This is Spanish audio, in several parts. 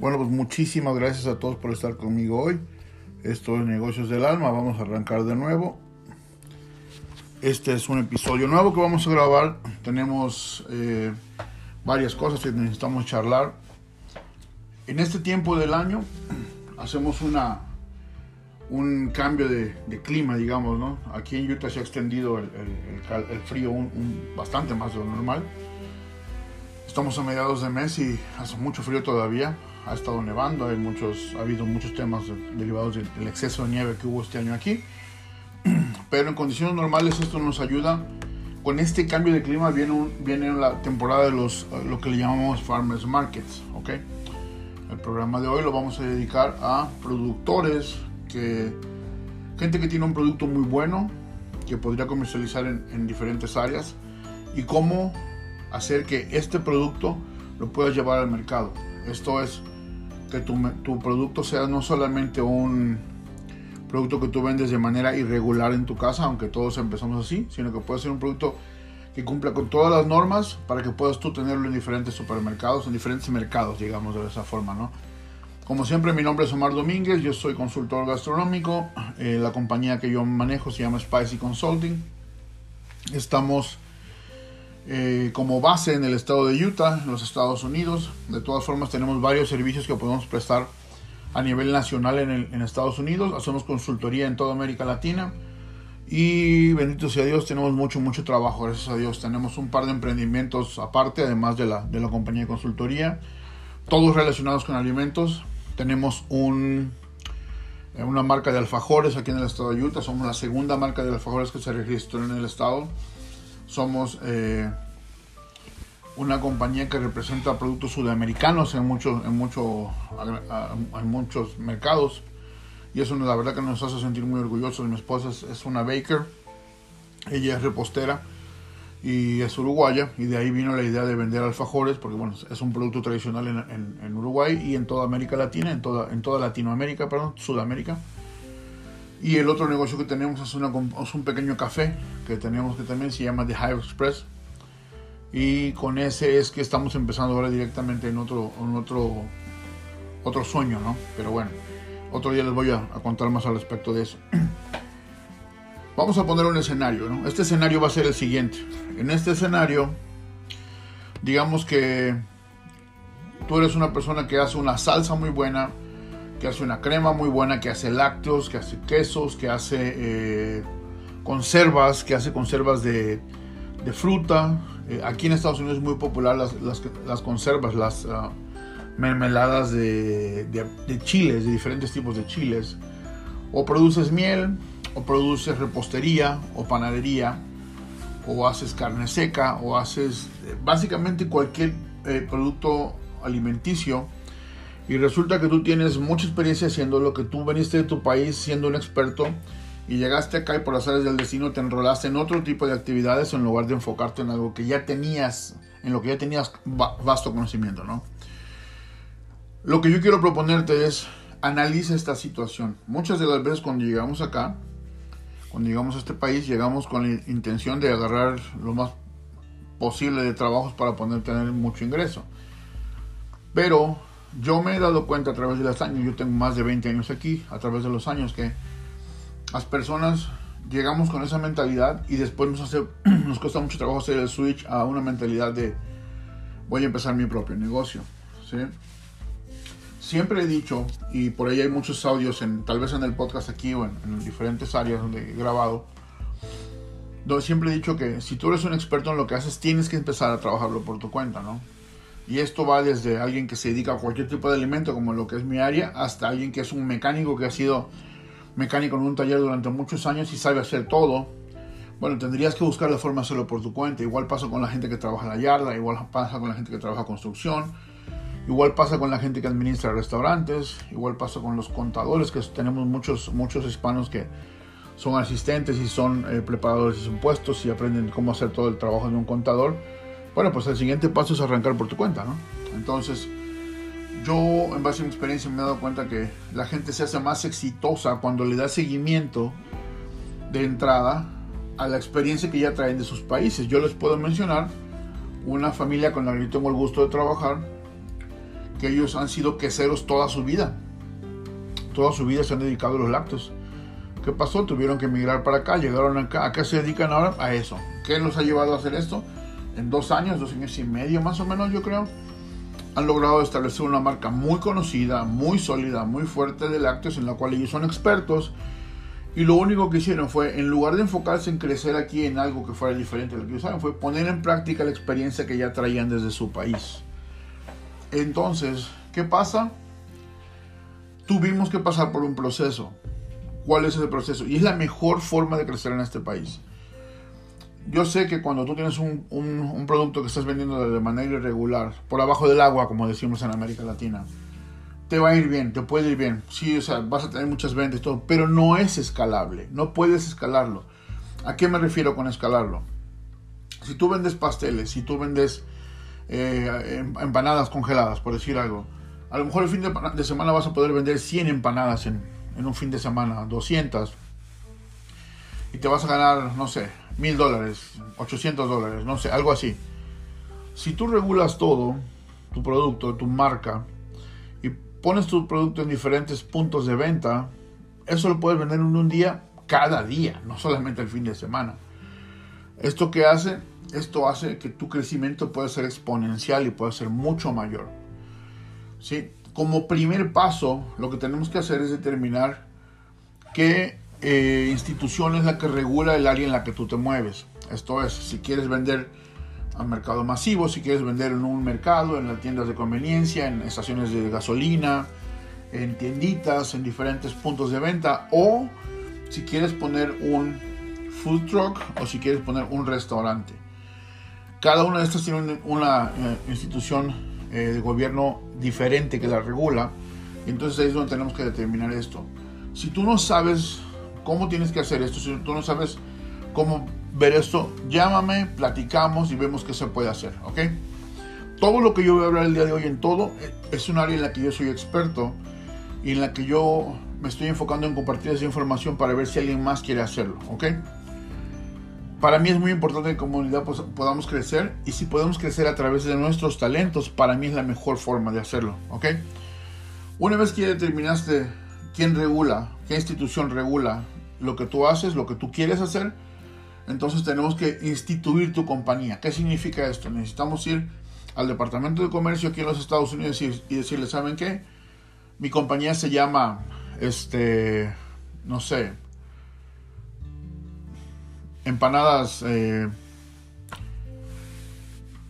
Bueno, pues muchísimas gracias a todos por estar conmigo hoy. Esto es Negocios del Alma. Vamos a arrancar de nuevo. Este es un episodio nuevo que vamos a grabar. Tenemos eh, varias cosas que necesitamos charlar. En este tiempo del año hacemos una un cambio de, clima, digamos, ¿no? Aquí en Utah se ha extendido el, frío bastante más de lo normal. Estamos a mediados de mes y hace mucho frío todavía ha estado nevando, hay muchos, ha habido muchos temas derivados del exceso de nieve que hubo este año aquí. Pero en condiciones normales esto nos ayuda. Con este cambio de clima viene, viene la temporada de los, lo que le llamamos Farmers Markets, ¿ok? El programa de hoy lo vamos a dedicar a productores, que, gente que tiene un producto muy bueno, que podría comercializar en, en diferentes áreas, y cómo hacer que este producto lo puedas llevar al mercado. Esto es que tu, producto sea no solamente un producto que tú vendes de manera irregular en tu casa, aunque todos empezamos así, sino que puede ser un producto que cumpla con todas las normas para que puedas tú tenerlo en diferentes supermercados, en diferentes mercados, digamos de esa forma, ¿no? Como siempre, mi nombre es Omar Domínguez, yo soy consultor gastronómico, eh, la compañía que yo manejo se llama Spicy Consulting. Estamos eh, como base en el estado de Utah, en los Estados Unidos. De todas formas, tenemos varios servicios que podemos prestar a nivel nacional en, Estados Unidos. Hacemos consultoría en toda América Latina. Y bendito sea Dios, tenemos mucho, mucho trabajo, gracias a Dios. Tenemos un par de emprendimientos aparte, además de la, de la compañía de consultoría, todos relacionados con alimentos. Tenemos un, eh, una marca de alfajores aquí en el estado de Utah. Somos la segunda marca de alfajores que se registró en el estado. Somos eh, una compañía que representa productos sudamericanos en muchos, en, mucho, en muchos mercados. Y eso la verdad que nos hace sentir muy orgullosos. Mi esposa es, una baker, ella es repostera y es uruguaya. Y de ahí vino la idea de vender alfajores, porque bueno, es un producto tradicional en, en, Uruguay y en toda América Latina, en toda, en toda Latinoamérica, perdón, Sudamérica. Y el otro negocio que tenemos es, un pequeño café que tenemos que también se llama The Hive Express. Y con ese es que estamos empezando ahora directamente en otro, otro, otro sueño, ¿no? Pero bueno, otro día les voy a, contar más al respecto de eso. Vamos a poner un escenario, ¿no? Este escenario va a ser el siguiente. En este escenario, digamos que tú eres una persona que hace una salsa muy buena, que hace una crema muy buena, que hace lácteos, que hace quesos, que hace eh, conservas, que hace conservas de, fruta. Eh, aquí en Estados Unidos es muy popular las, conservas, las ah, mermeladas de, de, chiles, de diferentes tipos de chiles. O produces miel, o produces repostería, o panadería, o haces carne seca, o haces eh, básicamente cualquier producto alimenticio y resulta que tú tienes mucha experiencia haciendo lo que tú veniste de tu país siendo un experto y llegaste acá y por las áreas del destino te enrolaste en otro tipo de actividades en lugar de enfocarte en algo que ya tenías, en lo que ya tenías vasto conocimiento, ¿no? Lo que yo quiero proponerte es analiza esta situación. Muchas de las veces cuando llegamos acá, cuando llegamos a este país, llegamos con la intención de agarrar lo más posible de trabajos para poder tener mucho ingreso. Pero yo me he dado cuenta a través de los años, yo tengo más de 20 años aquí, a través de los años, que las personas llegamos con esa mentalidad y después nos, hace, nos cuesta mucho trabajo hacer el switch a una mentalidad de voy a empezar mi propio negocio. ¿sí? Siempre he dicho, y por ahí hay muchos audios, en, tal vez en el podcast aquí o en, en diferentes áreas donde he grabado, donde siempre he dicho que si tú eres un experto en lo que haces, tienes que empezar a trabajarlo por tu cuenta, ¿no? Y esto va desde alguien que se dedica a cualquier tipo de alimento, como lo que es mi área, hasta alguien que es un mecánico que ha sido mecánico en un taller durante muchos años y sabe hacer todo. Bueno, tendrías que buscar la forma de hacerlo por tu cuenta. Igual pasa con la gente que trabaja en la yarda, igual pasa con la gente que trabaja construcción, igual pasa con la gente que administra restaurantes, igual pasa con los contadores, que tenemos muchos, muchos hispanos que son asistentes y son eh, preparadores de impuestos y aprenden cómo hacer todo el trabajo de un contador bueno, pues el siguiente paso es arrancar por tu cuenta, ¿no? Entonces, yo en base a mi experiencia me he dado cuenta que la gente se hace más exitosa cuando le da seguimiento de entrada a la experiencia que ya traen de sus países. Yo les puedo mencionar una familia con la que yo tengo el gusto de trabajar, que ellos han sido queseros toda su vida. Toda su vida se han dedicado a los lácteos. ¿Qué pasó? Tuvieron que emigrar para acá, llegaron acá. ¿A qué se dedican ahora? A eso. ¿Qué los ha llevado a hacer esto? En dos años, dos años y medio más o menos, yo creo, han logrado establecer una marca muy conocida, muy sólida, muy fuerte de lácteos, en la cual ellos son expertos. Y lo único que hicieron fue, en lugar de enfocarse en crecer aquí en algo que fuera diferente de lo que saben, fue poner en práctica la experiencia que ya traían desde su país. Entonces, ¿qué pasa? Tuvimos que pasar por un proceso. ¿Cuál es ese proceso? Y es la mejor forma de crecer en este país. Yo sé que cuando tú tienes un, un, producto que estás vendiendo de manera irregular, por abajo del agua, como decimos en América Latina, te va a ir bien, te puede ir bien. Sí, o sea, vas a tener muchas ventas todo, pero no es escalable. No puedes escalarlo. ¿A qué me refiero con escalarlo? Si tú vendes pasteles, si tú vendes eh, em, empanadas congeladas, por decir algo. A lo mejor el fin de, semana vas a poder vender 100 empanadas en, un fin de semana, 200. Y te vas a ganar, no sé, mil dólares, 800 dólares, no sé, algo así. Si tú regulas todo, tu producto, tu marca, y pones tu producto en diferentes puntos de venta, eso lo puedes vender en un día, cada día, no solamente el fin de semana. ¿Esto qué hace? Esto hace que tu crecimiento pueda ser exponencial y pueda ser mucho mayor. ¿Sí? Como primer paso, lo que tenemos que hacer es determinar qué eh, institución es la que regula el área en la que tú te mueves. Esto es, si quieres vender a mercado masivo, si quieres vender en un mercado, en las tiendas de conveniencia, en estaciones de gasolina, en tienditas, en diferentes puntos de venta, o si quieres poner un food truck o si quieres poner un restaurante. Cada una de estas tiene una eh, institución eh, de gobierno diferente que la regula. Entonces ahí es donde tenemos que determinar esto. Si tú no sabes cómo tienes que hacer esto, si tú no sabes cómo ver esto, llámame, platicamos y vemos qué se puede hacer, ¿ok? Todo lo que yo voy a hablar el día de hoy en todo eh, es un área en la que yo soy experto y en la que yo me estoy enfocando en compartir esa información para ver si alguien más quiere hacerlo, ¿ok? Para mí es muy importante que como comunidad pues, podamos crecer y si podemos crecer a través de nuestros talentos, para mí es la mejor forma de hacerlo, ¿ok? Una vez que determinaste quién regula, qué institución regula lo que tú haces, lo que tú quieres hacer, entonces tenemos que instituir tu compañía. ¿Qué significa esto? Necesitamos ir al Departamento de Comercio aquí en los Estados Unidos y, y decirle, ¿saben qué? Mi compañía se llama, este, no sé, empanadas, eh,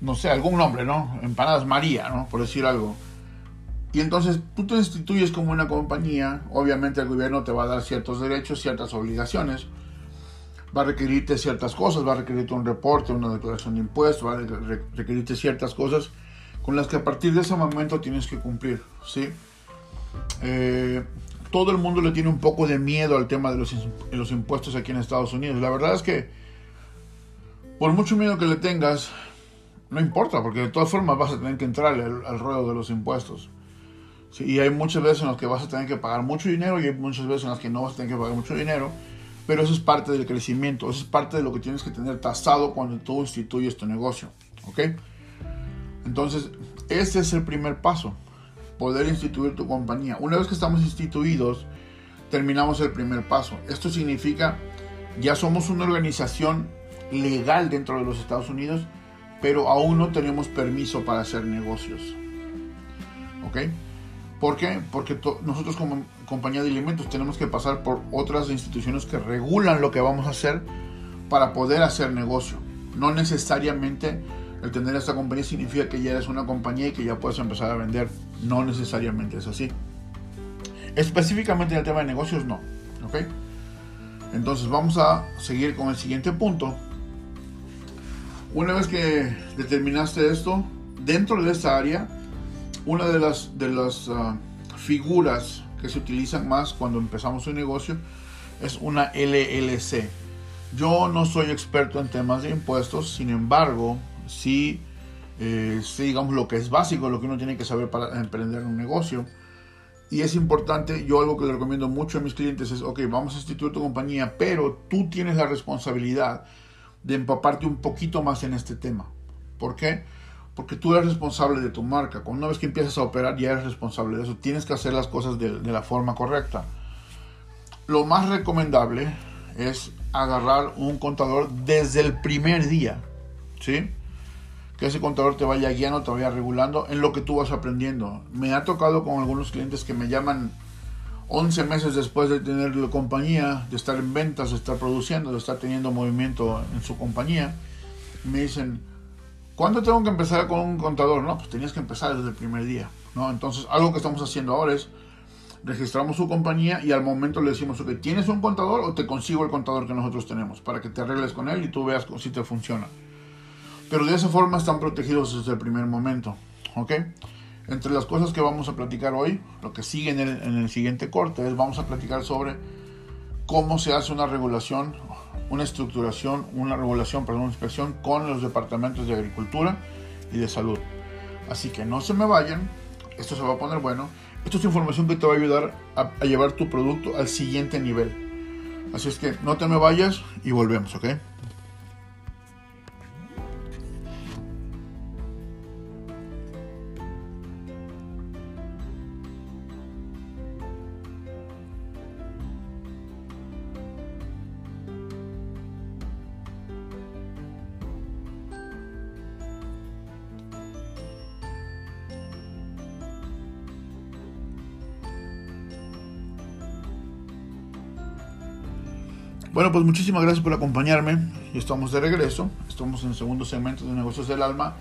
no sé, algún nombre, ¿no? Empanadas María, ¿no? Por decir algo. Y entonces tú te instituyes como una compañía, obviamente el gobierno te va a dar ciertos derechos, ciertas obligaciones, va a requerirte ciertas cosas, va a requerirte un reporte, una declaración de impuestos, va a requerirte ciertas cosas con las que a partir de ese momento tienes que cumplir, ¿sí? Eh, todo el mundo le tiene un poco de miedo al tema de los, los impuestos aquí en Estados Unidos. La verdad es que, por mucho miedo que le tengas, no importa, porque de todas formas vas a tener que entrar al, ruedo de los impuestos. Y hay muchas veces en las que vas a tener que pagar mucho dinero y hay muchas veces en las que no vas a tener que pagar mucho dinero, pero eso es parte del crecimiento, eso es parte de lo que tienes que tener tasado cuando tú instituyes tu negocio. ¿Ok? Entonces, este es el primer paso poder instituir tu compañía. Una vez que estamos instituidos, terminamos el primer paso. Esto significa, ya somos una organización legal dentro de los Estados Unidos, pero aún no tenemos permiso para hacer negocios. ¿Ok? ¿Por qué? Porque nosotros como compañía de alimentos tenemos que pasar por otras instituciones que regulan lo que vamos a hacer para poder hacer negocio. No necesariamente el tener esta compañía significa que ya eres una compañía y que ya puedes empezar a vender. No necesariamente es así. Específicamente en el tema de negocios, no. ¿Ok? Entonces vamos a seguir con el siguiente punto. Una vez que determinaste esto, dentro de esta área, una de las, de las ah, figuras que se utilizan más cuando empezamos un negocio es una LLC. Yo no soy experto en temas de impuestos, sin embargo, eh, sí, digamos, lo que es básico, lo que uno tiene que saber para emprender un negocio. Y es importante, yo algo que le recomiendo mucho a mis clientes es, ok, vamos a instituir tu compañía, pero tú tienes la responsabilidad de empaparte un poquito más en este tema. ¿Por qué? Porque tú eres responsable de tu marca. Una vez que empiezas a operar ya eres responsable de eso. Tienes que hacer las cosas de, de la forma correcta. Lo más recomendable es agarrar un contador desde el primer día, ¿sí? Que ese contador te vaya guiando, te vaya regulando en lo que tú vas aprendiendo. Me ha tocado con algunos clientes que me llaman 11 meses después de tener la compañía, de estar en ventas, de estar produciendo, de estar teniendo movimiento en su compañía, me dicen, ¿cuándo tengo que empezar con un contador? No, pues tenías que empezar desde el primer día, ¿no? Entonces, algo que estamos haciendo ahora es registramos su compañía y al momento le decimos, ok, ¿tienes un contador o te consigo el contador que nosotros tenemos? Para que te arregles con él y tú veas si te funciona. Pero de esa forma están protegidos desde el primer momento, ¿ok? Entre las cosas que vamos a platicar hoy, lo que sigue en el, siguiente corte es vamos a platicar sobre cómo se hace una regulación, una estructuración, una regulación, perdón, una inspección con los departamentos de agricultura y de salud. Así que no se me vayan, esto se va a poner bueno. Esto es información que te va a ayudar a, a llevar tu producto al siguiente nivel. Así es que no te me vayas y volvemos, ¿ok? Bueno, pues muchísimas gracias por acompañarme. Estamos de regreso. Estamos en el segundo segmento de Negocios del Alma.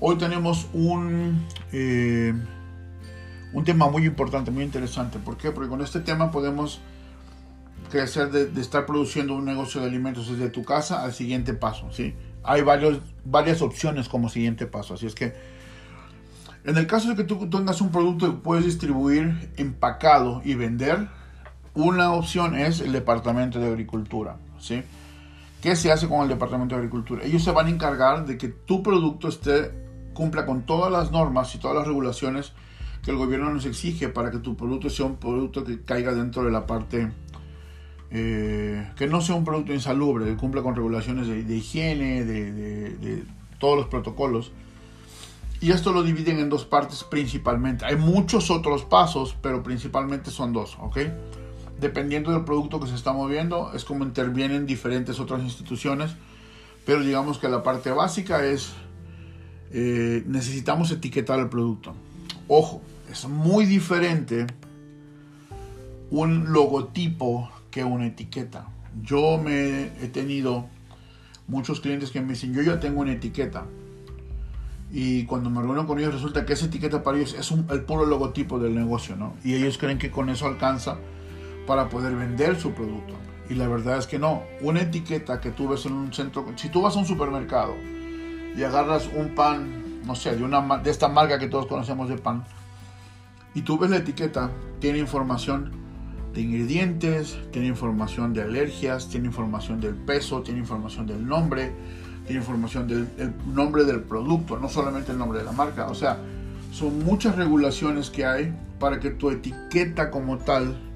Hoy tenemos un, eh, un tema muy importante, muy interesante. ¿Por qué? Porque con este tema podemos crecer de, estar produciendo un negocio de alimentos desde tu casa al siguiente paso. ¿sí? Hay varios, varias opciones como siguiente paso. Así es que en el caso de que tú tengas un producto que puedes distribuir empacado y vender, una opción es el Departamento de Agricultura. ¿sí? ¿Qué se hace con el Departamento de Agricultura? Ellos se van a encargar de que tu producto esté, cumpla con todas las normas y todas las regulaciones que el gobierno nos exige para que tu producto sea un producto que caiga dentro de la parte, eh, que no sea un producto insalubre, que cumpla con regulaciones de, higiene, de, de todos los protocolos. Y esto lo dividen en dos partes principalmente. Hay muchos otros pasos, pero principalmente son dos, ¿ok? Dependiendo del producto que se está moviendo, es como intervienen diferentes otras instituciones, pero digamos que la parte básica es, eh, necesitamos etiquetar el producto. Ojo, es muy diferente un logotipo que una etiqueta. Yo me he tenido muchos clientes que me dicen, yo ya tengo una etiqueta. Y cuando me reúno con ellos resulta que esa etiqueta para ellos es el puro logotipo del negocio, ¿no? Y ellos creen que con eso alcanza para poder vender su producto. Y la verdad es que no. Una etiqueta que tú ves en un centro, si tú vas a un supermercado y agarras un pan, no sé, de, una, de esta marca que todos conocemos de pan, y tú ves la etiqueta, tiene información de ingredientes, tiene información de alergias, tiene información del peso, tiene información del nombre, tiene información del nombre del producto, no solamente el nombre de la marca. O sea, son muchas regulaciones que hay para que tu etiqueta como tal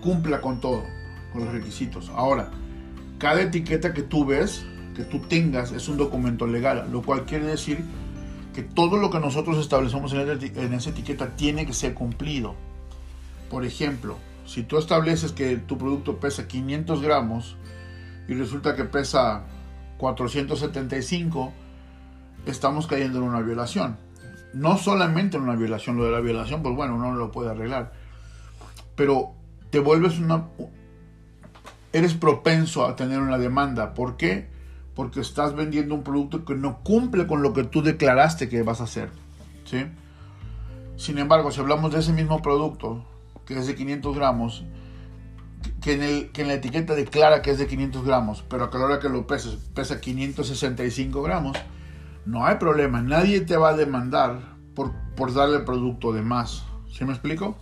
cumpla con todo, con los requisitos. Ahora, cada etiqueta que tú ves, que tú tengas, es un documento legal, lo cual quiere decir que todo lo que nosotros establecemos en, esa etiqueta tiene que ser cumplido. Por ejemplo, si tú estableces que tu producto pesa 500 gramos y resulta que pesa 475, estamos cayendo en una violación. No solamente en una violación, lo de la violación, pues bueno, uno no lo puede arreglar. Pero te vuelves una... Eres propenso a tener una demanda. ¿Por qué? Porque estás vendiendo un producto que no cumple con lo que tú declaraste que vas a hacer. ¿sí? Sin embargo, si hablamos de ese mismo producto, que es de 500 gramos, que en, el, que en la etiqueta declara que es de 500 gramos, pero a la hora que lo peses pesa 565 gramos, no hay problema. Nadie te va a demandar por, por darle producto de más. ¿Sí me explico?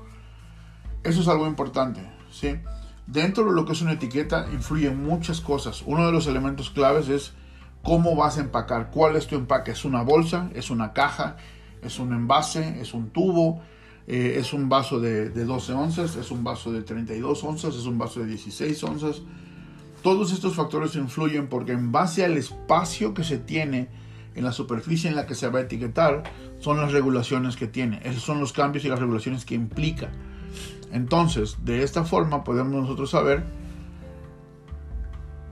Eso es algo importante, ¿sí? Dentro de lo que es una etiqueta influyen muchas cosas. Uno de los elementos claves es cómo vas a empacar, cuál es tu empaque. ¿Es una bolsa? ¿Es una caja? ¿Es un envase? ¿Es un tubo? Eh, ¿Es un vaso de, de 12 onzas? ¿Es un vaso de 32 onzas? ¿Es un vaso de 16 onzas? Todos estos factores influyen porque en base al espacio que se tiene en la superficie en la que se va a etiquetar son las regulaciones que tiene. Esos son los cambios y las regulaciones que implica. Entonces, de esta forma podemos nosotros saber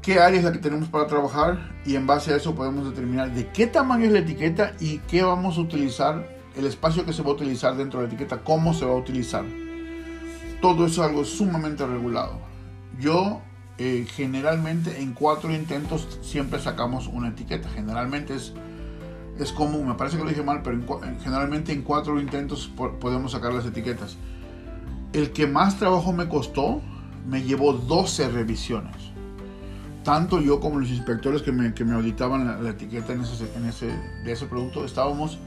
qué área es la que tenemos para trabajar y en base a eso podemos determinar de qué tamaño es la etiqueta y qué vamos a utilizar, el espacio que se va a utilizar dentro de la etiqueta, cómo se va a utilizar. Todo eso es algo sumamente regulado. Yo eh, generalmente en cuatro intentos siempre sacamos una etiqueta. Generalmente es, es común, me parece que lo dije mal, pero generalmente en cuatro intentos podemos sacar las etiquetas. El que más trabajo me costó me llevó 12 revisiones. Tanto yo como los inspectores que me, auditaban la, etiqueta en ese, de ese producto estábamos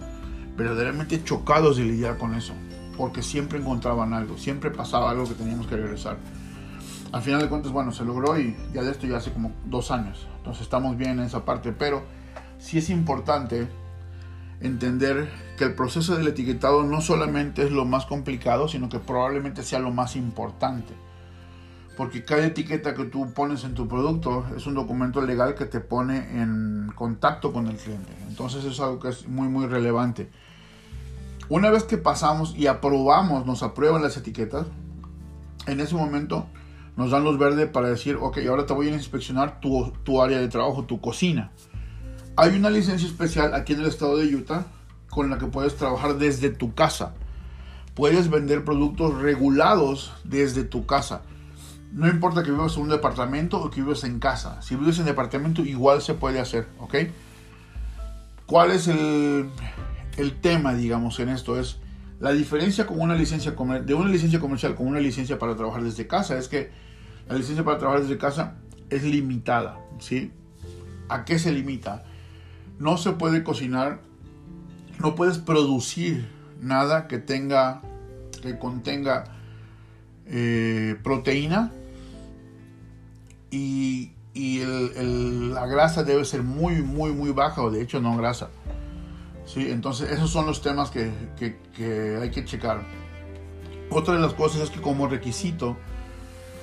verdaderamente chocados de lidiar con eso. Porque siempre encontraban algo, siempre pasaba algo que teníamos que regresar al final de cuentas, bueno, se logró y ya de esto ya hace como dos años. Entonces estamos bien en esa parte, pero sí es importante entender que el proceso del etiquetado no solamente es lo más complicado, sino que probablemente sea lo más importante. Porque cada etiqueta que tú pones en tu producto es un documento legal que te pone en contacto con el cliente. Entonces es algo que es muy, muy relevante. Una vez que pasamos y aprobamos, nos aprueban las etiquetas, en ese momento nos dan luz verde para decir, ok, ahora te voy a inspeccionar tu, tu área de trabajo, tu cocina. Hay una licencia especial aquí en el estado de Utah con la que puedes trabajar desde tu casa. Puedes vender productos regulados desde tu casa. No importa que vivas en un departamento o que vivas en casa. Si vives en departamento, igual se puede hacer, ¿ok? ¿Cuál es el, el tema, digamos, en esto? Es la diferencia con una licencia de una licencia comercial con una licencia para trabajar desde casa es que la licencia para trabajar desde casa es limitada, ¿sí? ¿A qué se limita? No se puede cocinar, no puedes producir nada que tenga, que contenga eh, proteína y, la grasa debe ser muy, muy, muy baja o de hecho no grasa. ¿sí? Entonces esos son los temas que, que hay que checar. Otra de las cosas es que como requisito,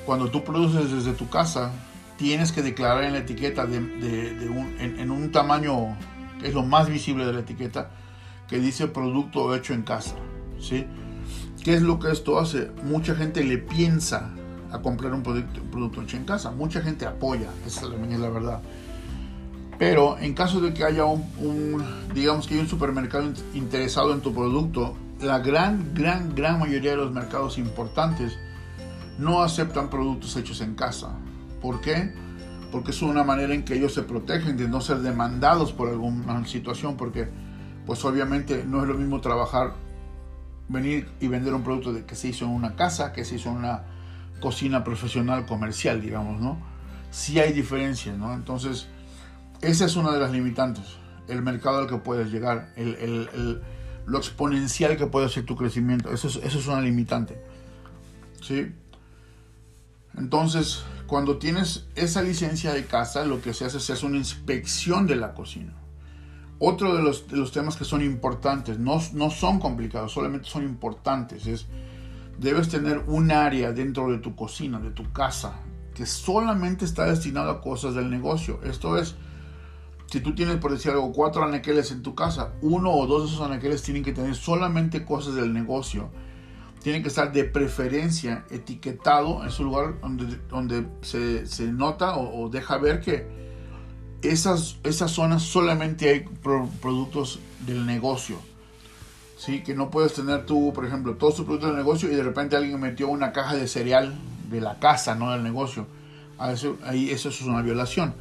cuando tú produces desde tu casa, tienes que declarar en la etiqueta un, en, un tamaño que es lo más visible de la etiqueta, que dice producto hecho en casa. ¿sí? ¿Qué es lo que esto hace? Mucha gente le piensa a comprar un producto, hecho en casa. Mucha gente apoya, esa es la verdad. Pero en caso de que haya un, digamos que hay un supermercado interesado en tu producto, la gran, gran, gran mayoría de los mercados importantes no aceptan productos hechos en casa. ¿Por qué? Porque es una manera en que ellos se protegen de no ser demandados por alguna situación, porque pues obviamente no es lo mismo trabajar, venir y vender un producto de, que se hizo en una casa, que se hizo en una cocina profesional comercial, digamos, ¿no? Sí hay diferencias, ¿no? Entonces, esa es una de las limitantes, el mercado al que puedes llegar, el, lo exponencial que puede ser tu crecimiento, eso es, eso es una limitante, ¿sí? Entonces, cuando tienes esa licencia de casa, lo que se hace es una inspección de la cocina. Otro de los, temas que son importantes, no, no son complicados, solamente son importantes, es debes tener un área dentro de tu cocina, de tu casa, que solamente está destinado a cosas del negocio. Esto es, si tú tienes, por decir algo, cuatro anaqueles en tu casa, uno o dos de esos anaqueles tienen que tener solamente cosas del negocio tiene que estar de preferencia etiquetado en su lugar donde, donde se, se nota o, deja ver que esas, esas zonas solamente hay productos del negocio. ¿sí? Que no puedes tener tú, por ejemplo, todos tus productos del negocio y de repente alguien metió una caja de cereal de la casa, no del negocio. ahí eso es una violación.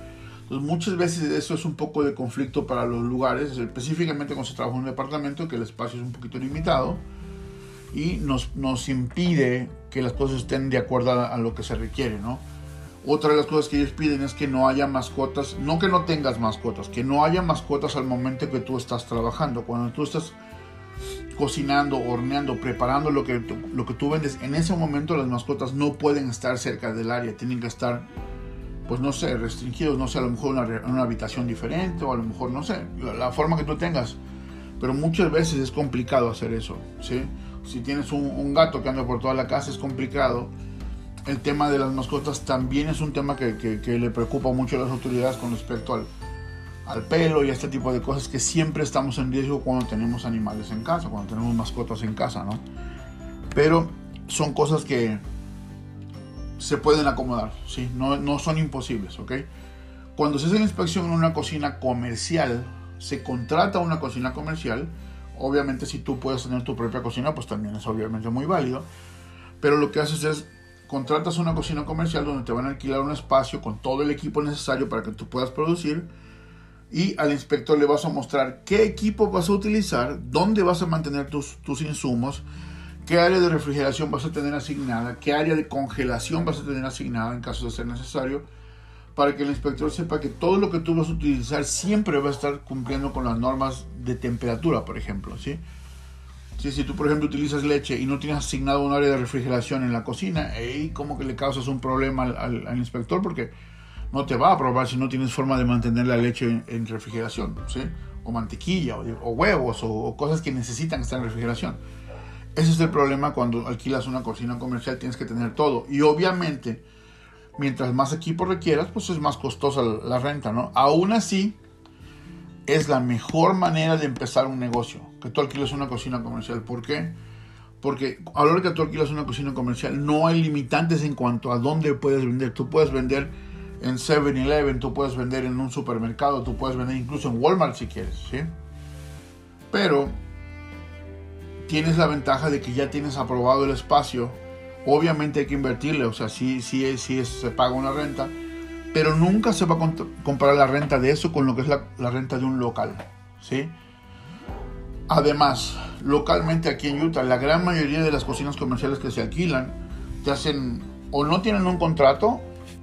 Entonces, muchas veces eso es un poco de conflicto para los lugares, específicamente cuando se trabaja en un departamento, que el espacio es un poquito limitado y nos, nos impide que las cosas estén de acuerdo a, lo que se requiere, ¿no? Otra de las cosas que ellos piden es que no haya mascotas, no que no tengas mascotas, que no haya mascotas al momento que tú estás trabajando. Cuando tú estás cocinando, horneando, preparando lo que, lo que tú vendes, en ese momento las mascotas no pueden estar cerca del área, tienen que estar, pues no sé, restringidos, no sé, a lo mejor en una, habitación diferente o a lo mejor, no sé, la, la, forma que tú tengas. Pero muchas veces es complicado hacer eso, ¿sí? Si tienes un, gato que anda por toda la casa es complicado. El tema de las mascotas también es un tema que, le preocupa mucho a las autoridades con respecto al, al pelo y a este tipo de cosas que siempre estamos en riesgo cuando tenemos animales en casa, cuando tenemos mascotas en casa, ¿no? Pero son cosas que se pueden acomodar, ¿sí? No, no son imposibles, ¿ok? Cuando se hace la inspección en una cocina comercial, se contrata una cocina comercial, obviamente si tú puedes tener tu propia cocina, pues también es obviamente muy válido, pero lo que haces es contratas una cocina comercial donde te van a alquilar un espacio con todo el equipo necesario para que tú puedas producir y al inspector le vas a mostrar qué equipo vas a utilizar, dónde vas a mantener tus, tus insumos, qué área de refrigeración vas a tener asignada, qué área de congelación vas a tener asignada en caso de ser necesario, para que el inspector sepa que todo lo que tú vas a utilizar siempre va a estar cumpliendo con las normas de temperatura, por ejemplo, ¿sí? si tú, por ejemplo, utilizas leche y no tienes asignado un área de refrigeración en la cocina, ahí como que le causas un problema al, inspector porque no te va a aprobar si no tienes forma de mantener la leche en, refrigeración, ¿sí? O mantequilla, o, huevos, o, cosas que necesitan estar en refrigeración. Ese es el problema cuando alquilas una cocina comercial, tienes que tener todo. Y obviamente, mientras más equipo requieras, pues es más costosa la, la renta, ¿no? Aún así, es la mejor manera de empezar un negocio, que tú alquiles una cocina comercial. ¿Por qué? Porque a la hora que tú alquilas una cocina comercial no hay limitantes en cuanto a dónde puedes vender. Tú puedes vender en 7-Eleven, tú puedes vender en un supermercado, tú puedes vender incluso en Walmart si quieres, ¿sí? Pero tienes la ventaja de que ya tienes aprobado el espacio. Obviamente hay que invertirle, o sea, sí, sí, sí se paga una renta, pero nunca se va a comparar la renta de eso con lo que es la, renta de un local, ¿sí? Además, localmente aquí en Utah, la gran mayoría de las cocinas comerciales que se alquilan te hacen o no tienen un contrato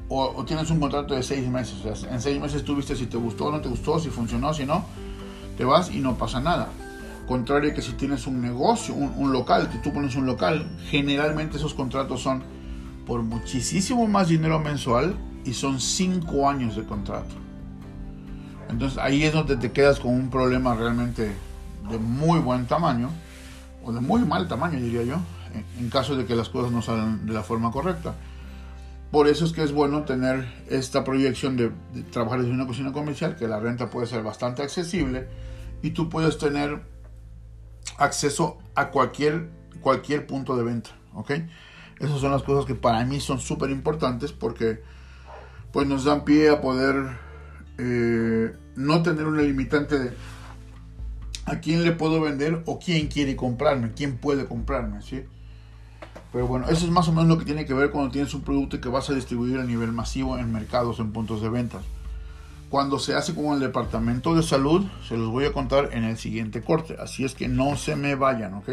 o, tienes un contrato de seis meses. O sea, en seis meses tú viste si te gustó o no te gustó, si funcionó, si no, te vas y no pasa nada. Contrario que si tienes un negocio, un, local, que tú pones un local, generalmente esos contratos son por muchísimo más dinero mensual y son cinco años de contrato. Entonces ahí es donde te quedas con un problema realmente de muy buen tamaño, o de muy mal tamaño diría yo, en caso de que las cosas no salgan de la forma correcta. Por eso es que es bueno tener esta proyección de, trabajar en una cocina comercial, que la renta puede ser bastante accesible y tú puedes tener acceso a cualquier, cualquier punto de venta. ¿ok? Esas son las cosas que para mí son súper importantes porque pues nos dan pie a poder eh, no tener una limitante de a quién le puedo vender o quién quiere comprarme, quién puede comprarme, ¿sí? Pero bueno, eso es más o menos lo que tiene que ver cuando tienes un producto que vas a distribuir a nivel masivo en mercados, en puntos de ventas. Cuando se hace con el departamento de salud, se los voy a contar en el siguiente corte. Así es que no se me vayan, ¿ok?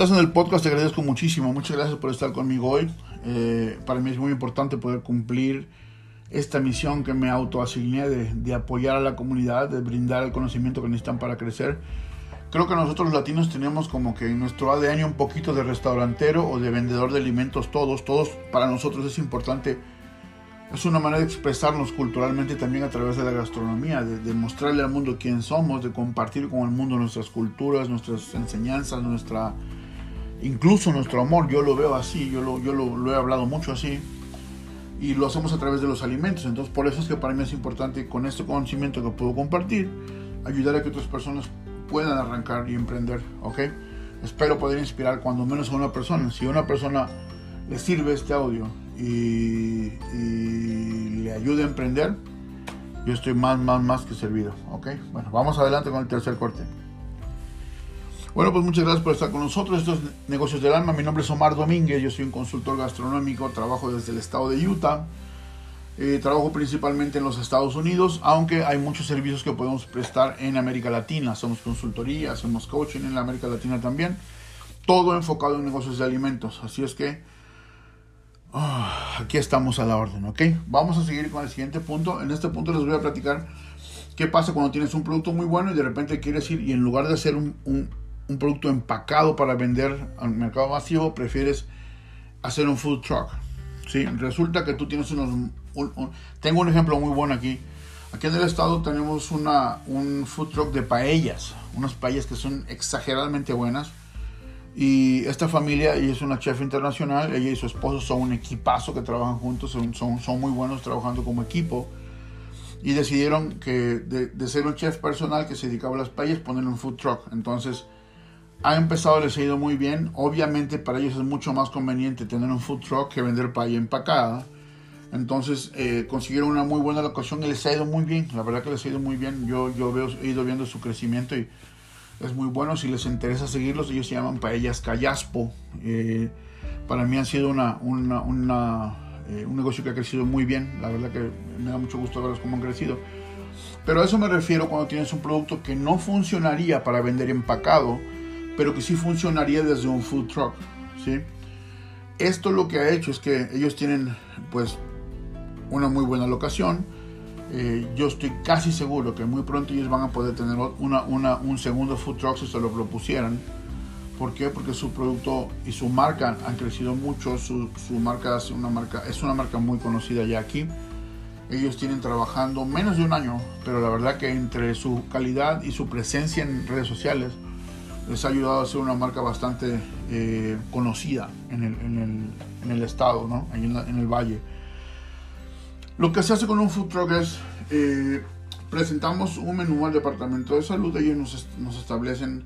Estás en el podcast te agradezco muchísimo. Muchas gracias por estar conmigo hoy. Eh, para mí es muy importante poder cumplir esta misión que me autoasigné de, de apoyar a la comunidad, de brindar el conocimiento que necesitan para crecer. Creo que nosotros los latinos tenemos como que en nuestro ADN un poquito de restaurantero o de vendedor de alimentos todos. Todos para nosotros es importante es una manera de expresarnos culturalmente también a través de la gastronomía, de, mostrarle al mundo quién somos, de compartir con el mundo nuestras culturas, nuestras enseñanzas, nuestra, incluso nuestro amor. Yo lo veo así, yo lo, yo lo, he hablado mucho así y lo hacemos a través de los alimentos. Entonces por eso es que para mí es importante con este conocimiento que puedo compartir, ayudar a que otras personas puedan arrancar y emprender, ¿ok? Espero poder inspirar cuando menos a una persona. Si a una persona le sirve este audio y, le ayude a emprender, yo estoy más, más, más que servido. ¿Ok? Bueno, vamos adelante con el tercer corte. Bueno, pues muchas gracias por estar con nosotros. Estos Negocios del Alma. Mi nombre es Omar Domínguez. Yo soy un consultor gastronómico. Trabajo desde el estado de Utah. Eh, trabajo principalmente en los Estados Unidos, aunque hay muchos servicios que podemos prestar en América Latina. Hacemos consultoría, hacemos coaching en la América Latina también. Todo enfocado en negocios de alimentos. Así es que Ah, aquí estamos a la orden, ¿ok? Vamos a seguir con el siguiente punto. En este punto les voy a platicar qué pasa cuando tienes un producto muy bueno y de repente quieres ir y en lugar de hacer un, producto empacado para vender al mercado masivo, prefieres hacer un food truck. Sí, resulta que tú tienes unos... tengo un ejemplo muy bueno aquí. Aquí en el estado tenemos una, un food truck de paellas, unas paellas que son exageradamente buenas. Y esta familia, ella es una chef internacional, ella y su esposo son un equipazo que trabajan juntos, son, son, muy buenos trabajando como equipo. Y decidieron que de, de, ser un chef personal que se dedicaba a las paellas, ponerle un food truck. Entonces, ha empezado, les ha ido muy bien. Obviamente para ellos es mucho más conveniente tener un food truck que vender paella empacada. Entonces eh, consiguieron una muy buena locación y les ha ido muy bien. La verdad que les ha ido muy bien. Yo, yo he ido viendo su crecimiento y es muy bueno. Si les interesa seguirlos, ellos se llaman Paellas Callaspo. Eh, para mí han sido una, una, una eh, un negocio que ha crecido muy bien. La verdad que me da mucho gusto verlos cómo han crecido. Pero a eso me refiero cuando tienes un producto que no funcionaría para vender empacado pero que sí funcionaría desde un food truck, ¿sí? Esto lo que ha hecho es que ellos tienen, pues, una muy buena locación. Eh, yo estoy casi seguro que muy pronto ellos van a poder tener un segundo food truck si se lo propusieran. ¿Por qué? Porque su producto y su marca han crecido mucho. Su, su marca, es una marca es una marca muy conocida ya aquí. Ellos tienen trabajando menos de un año, pero la verdad que entre su calidad y su presencia en redes sociales, les ha ayudado a ser una marca bastante eh, conocida en el, en, el, en el, estado, ¿no? En, en, el valle. Lo que se hace con un food truck es, eh, presentamos un menú al departamento de salud, ellos nos, nos establecen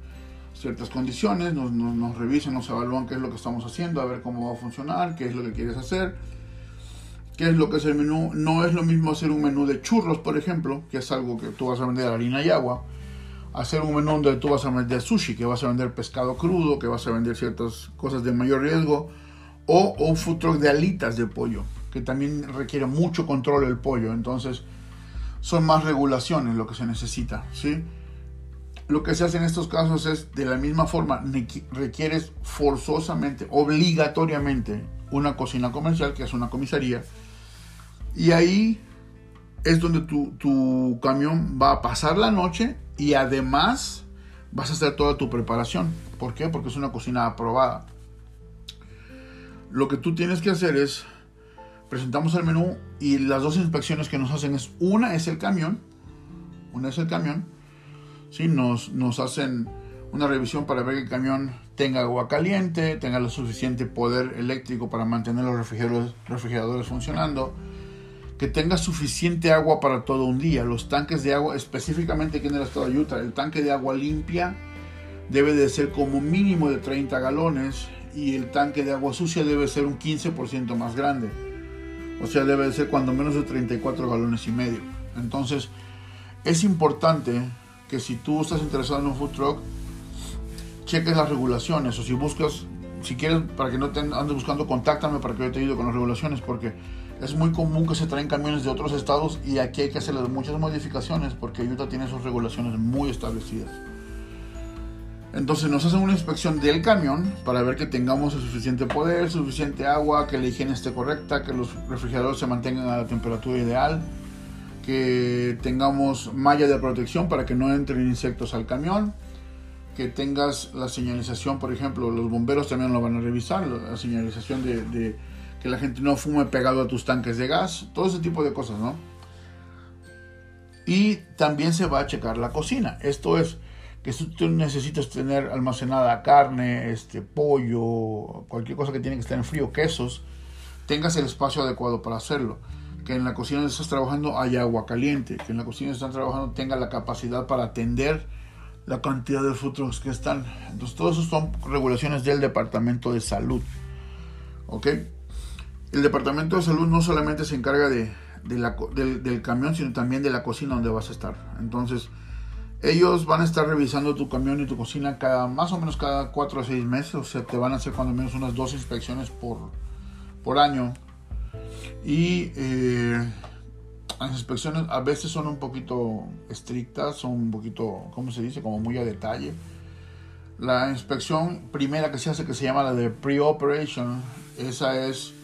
ciertas condiciones, nos, nos, nos, revisan, nos evalúan qué es lo que estamos haciendo, a ver cómo va a funcionar, qué es lo que quieres hacer, qué es lo que es el menú. No es lo mismo hacer un menú de churros, por ejemplo, que es algo que tú vas a vender harina y agua, hacer un menú donde tú vas a vender sushi, que vas a vender pescado crudo, que vas a vender ciertas cosas de mayor riesgo, o, un food truck de alitas de pollo, que también requiere mucho control el pollo, entonces son más regulaciones lo que se necesita, ¿sí? Lo que se hace en estos casos es de la misma forma, requieres forzosamente, obligatoriamente, una cocina comercial, que es una comisaría, y ahí es donde tu, tu camión va a pasar la noche y además vas a hacer toda tu preparación. ¿Por qué? Porque es una cocina aprobada. Lo que tú tienes que hacer es, presentamos el menú y las dos inspecciones que nos hacen es, una es el camión, una es el camión, ¿sí? nos, nos hacen una revisión para ver que el camión tenga agua caliente, tenga lo suficiente poder eléctrico para mantener los refrigeradores, refrigeradores funcionando, que tenga suficiente agua para todo un día. Los tanques de agua, específicamente aquí en el estado de Utah, el tanque de agua limpia debe de ser como mínimo de 30 galones y el tanque de agua sucia debe ser un 15% más grande. O sea, debe de ser cuando menos de 34 galones y medio. Entonces, es importante que si tú estás interesado en un food truck, cheques las regulaciones o si buscas, si quieres, para que no te andes buscando, contáctame para que yo te ayude con las regulaciones porque es muy común que se traen camiones de otros estados y aquí hay que hacerle muchas modificaciones porque Utah tiene sus regulaciones muy establecidas. Entonces nos hacen una inspección del camión para ver que tengamos el suficiente poder, suficiente agua, que la higiene esté correcta, que los refrigeradores se mantengan a la temperatura ideal, que tengamos malla de protección para que no entren insectos al camión, que tengas la señalización, por ejemplo, los bomberos también lo van a revisar, la señalización de que la gente no fume pegado a tus tanques de gas, todo ese tipo de cosas, ¿no? Y también se va a checar la cocina. Esto es que si tú necesitas tener almacenada carne, este pollo, cualquier cosa que tiene que estar en frío, quesos, tengas el espacio adecuado para hacerlo. Que en la cocina donde estás trabajando haya agua caliente, que en la cocina donde trabajando tenga la capacidad para atender la cantidad de frutos que están. Entonces, todo eso son regulaciones del Departamento de Salud. ¿Ok? El departamento de salud no solamente se encarga de, del, camión, sino también de la cocina donde vas a estar. Entonces, ellos van a estar revisando tu camión y tu cocina cada más o menos cada 4 o 6 meses. O sea, te van a hacer cuando menos unas dos inspecciones por, por año. Y eh, las inspecciones a veces son un poquito estrictas, son un poquito, ¿cómo se dice? Como muy a detalle. La inspección primera que se hace, que se llama la de pre-operation, esa es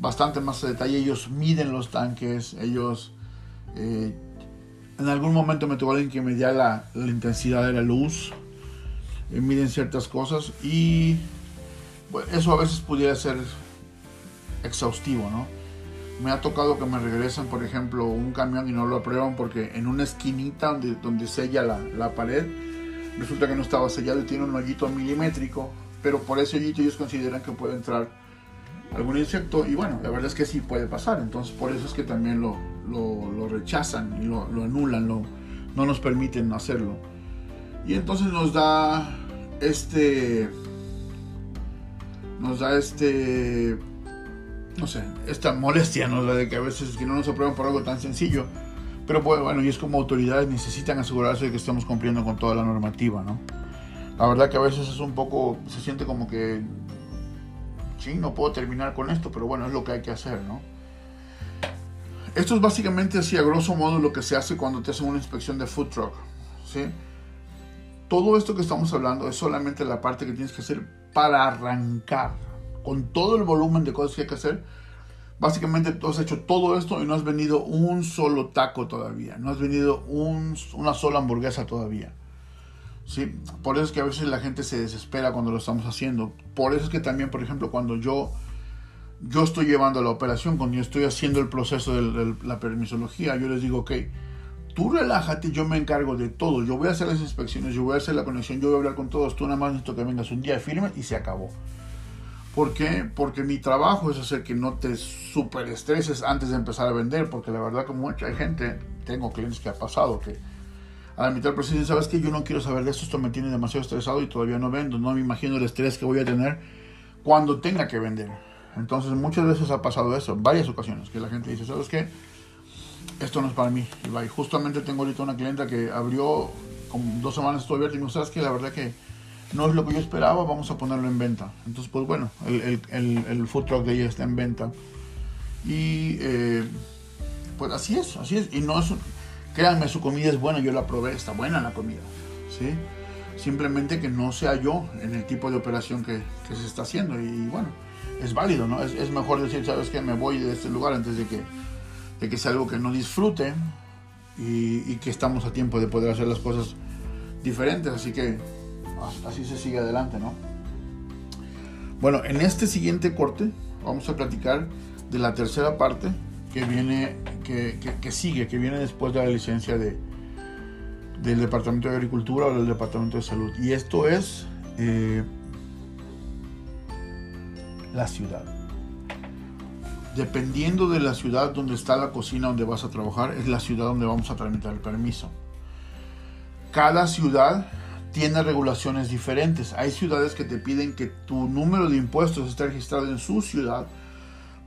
bastante más a detalle. Ellos miden los tanques, ellos... Eh, en algún momento me tuvo alguien que medía la, la intensidad de la luz, eh, miden ciertas cosas y eso a veces pudiera ser exhaustivo, ¿no? Me ha tocado que me regresen, por ejemplo, un camión y no lo aprueban porque en una esquinita donde, donde sella la, la pared, resulta que no estaba sellado y tiene un hoyito milimétrico, pero por ese hoyito ellos consideran que puede entrar algún insecto y bueno, la verdad es que sí puede pasar, entonces por eso es que también lo, lo, rechazan y lo, lo anulan, no nos permiten hacerlo. Y entonces nos da este nos da este no sé, esta molestia, ¿no? De que a veces que no nos aprueban por algo tan sencillo. Pero bueno, y es como autoridades necesitan asegurarse de que estemos cumpliendo con toda la normativa, ¿no? La verdad que a veces es un poco, se siente como que, no puedo terminar con esto, pero bueno, es lo que hay que hacer, ¿no? Esto es básicamente así, a grosso modo, lo que se hace cuando te hacen una inspección de food truck, ¿sí? Todo esto que estamos hablando es solamente la parte que tienes que hacer para arrancar, con todo el volumen de cosas que hay que hacer, básicamente tú has hecho todo esto y no has vendido un solo taco todavía, no has vendido una sola hamburguesa todavía. ¿Sí? Por eso es que a veces la gente se desespera cuando lo estamos haciendo. Por eso es que también, por ejemplo, cuando yo, yo estoy llevando la operación, cuando yo estoy haciendo el proceso de la permisología, yo les digo, ok, tú relájate, yo me encargo de todo. Yo voy a hacer las inspecciones, yo voy a hacer la conexión, yo voy a hablar con todos. Tú nada más necesito que vengas un día firme y se acabó. ¿Por qué? Porque mi trabajo es hacer que no te super estreses antes de empezar a vender, porque la verdad que mucha gente, tengo clientes que ha pasado que a la mitad del proceso sabes que yo no quiero saber de esto, esto me tiene demasiado estresado y todavía no vendo, no me imagino el estrés que voy a tener cuando tenga que vender. Entonces muchas veces ha pasado eso, varias ocasiones, que la gente dice, ¿sabes qué? Esto no es para mí. Y justamente tengo ahorita una clienta que abrió, como dos semanas estoy abierto y me dijo, ¿sabes qué? La verdad que no es lo que yo esperaba, vamos a ponerlo en venta. Entonces, pues bueno, el, el, el, food truck de ella está en venta. Y eh, pues así es, así es. Y no es, créanme, su comida es buena, yo la probé, está buena la comida. ¿sí? Simplemente que no sea yo en el tipo de operación que, que se está haciendo. Y bueno, es válido, ¿no? Es, es, mejor decir, ¿sabes qué? Me voy de este lugar antes de que, de que sea algo que no disfrute y, y que estamos a tiempo de poder hacer las cosas diferentes. Así que así se sigue adelante, ¿no? Bueno, en este siguiente corte vamos a platicar de la tercera parte que viene, que, que, sigue, que viene después de la licencia de, del Departamento de Agricultura o del Departamento de Salud. Y esto es eh, la ciudad. Dependiendo de la ciudad donde está la cocina donde vas a trabajar, es la ciudad donde vamos a tramitar el permiso. Cada ciudad tiene regulaciones diferentes. Hay ciudades que te piden que tu número de impuestos esté registrado en su ciudad